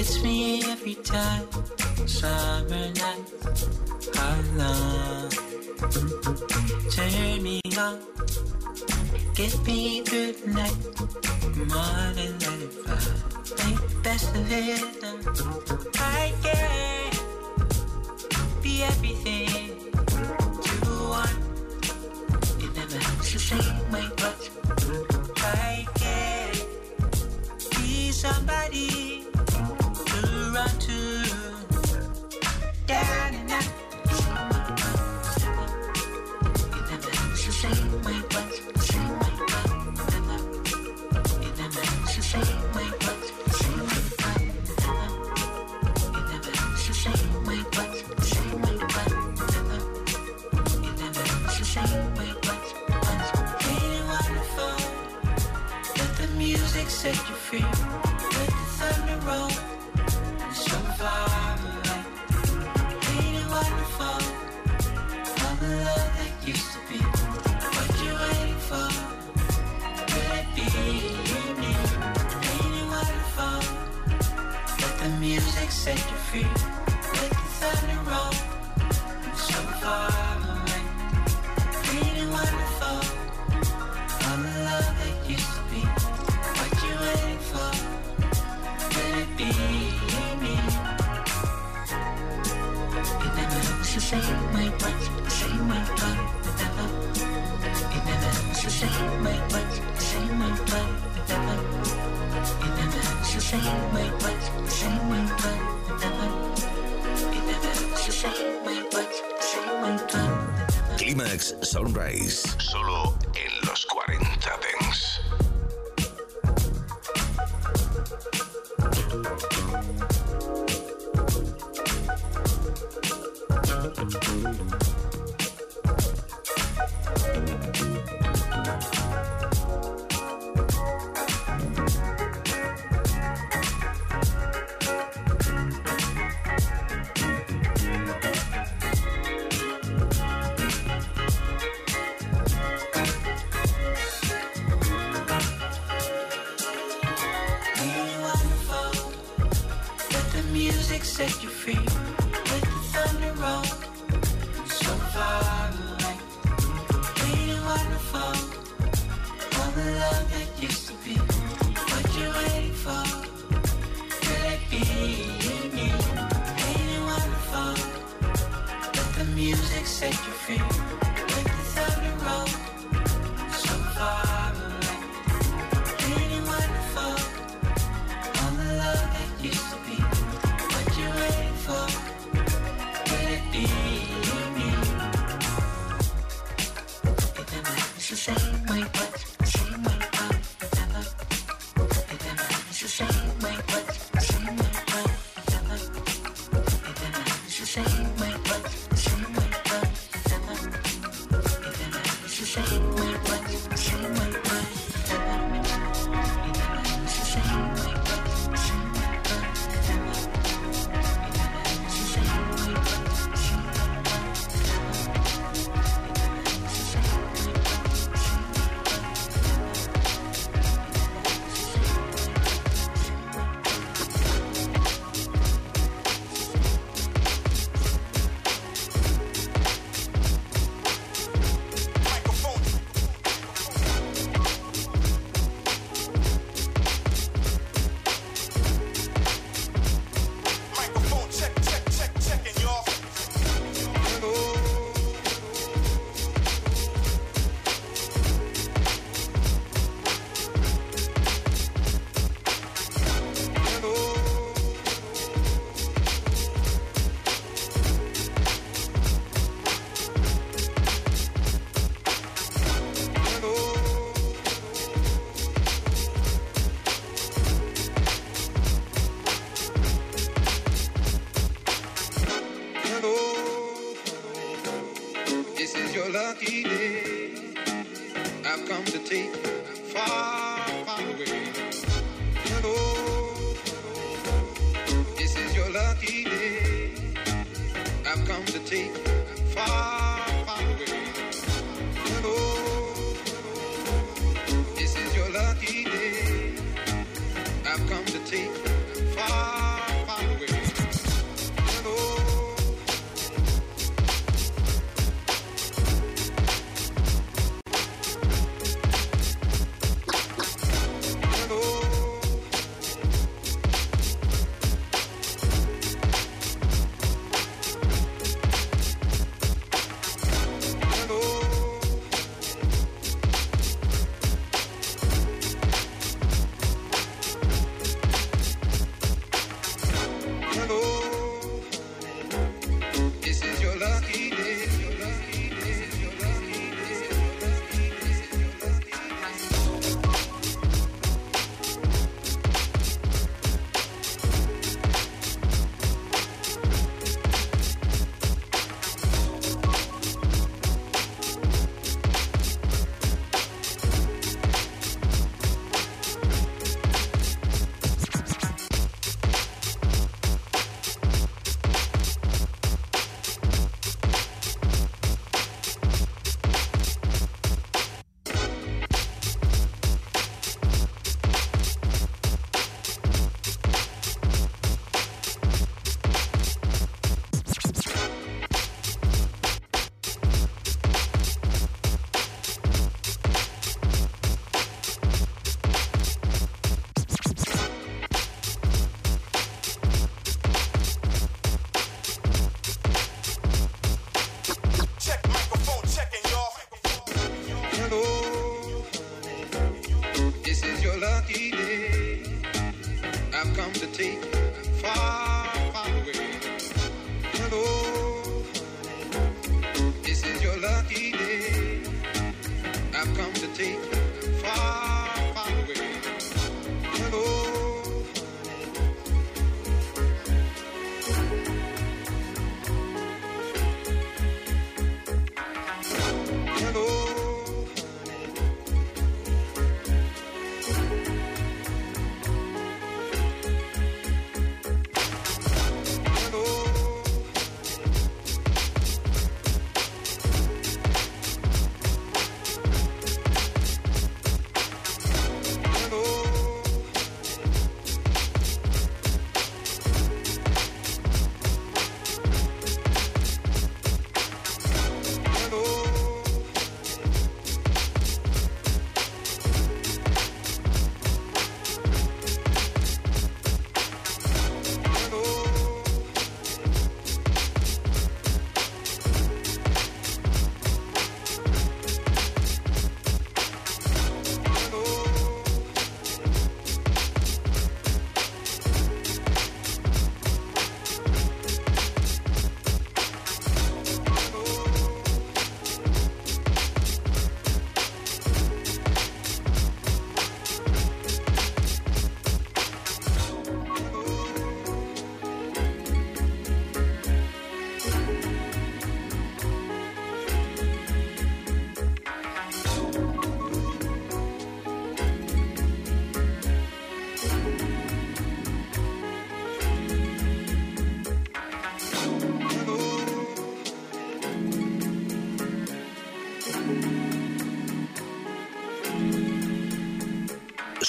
Gets me every time. Summer nights I love. Turn me on, get me through the night. Than let it fly. The best of it. I can be everything to one. It never helps the same way, but I can be somebody. free. Let the thunder roll, and the love that used to be. What you waiting for? It be? Let the music set you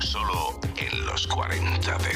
Solo en los 40 Dents.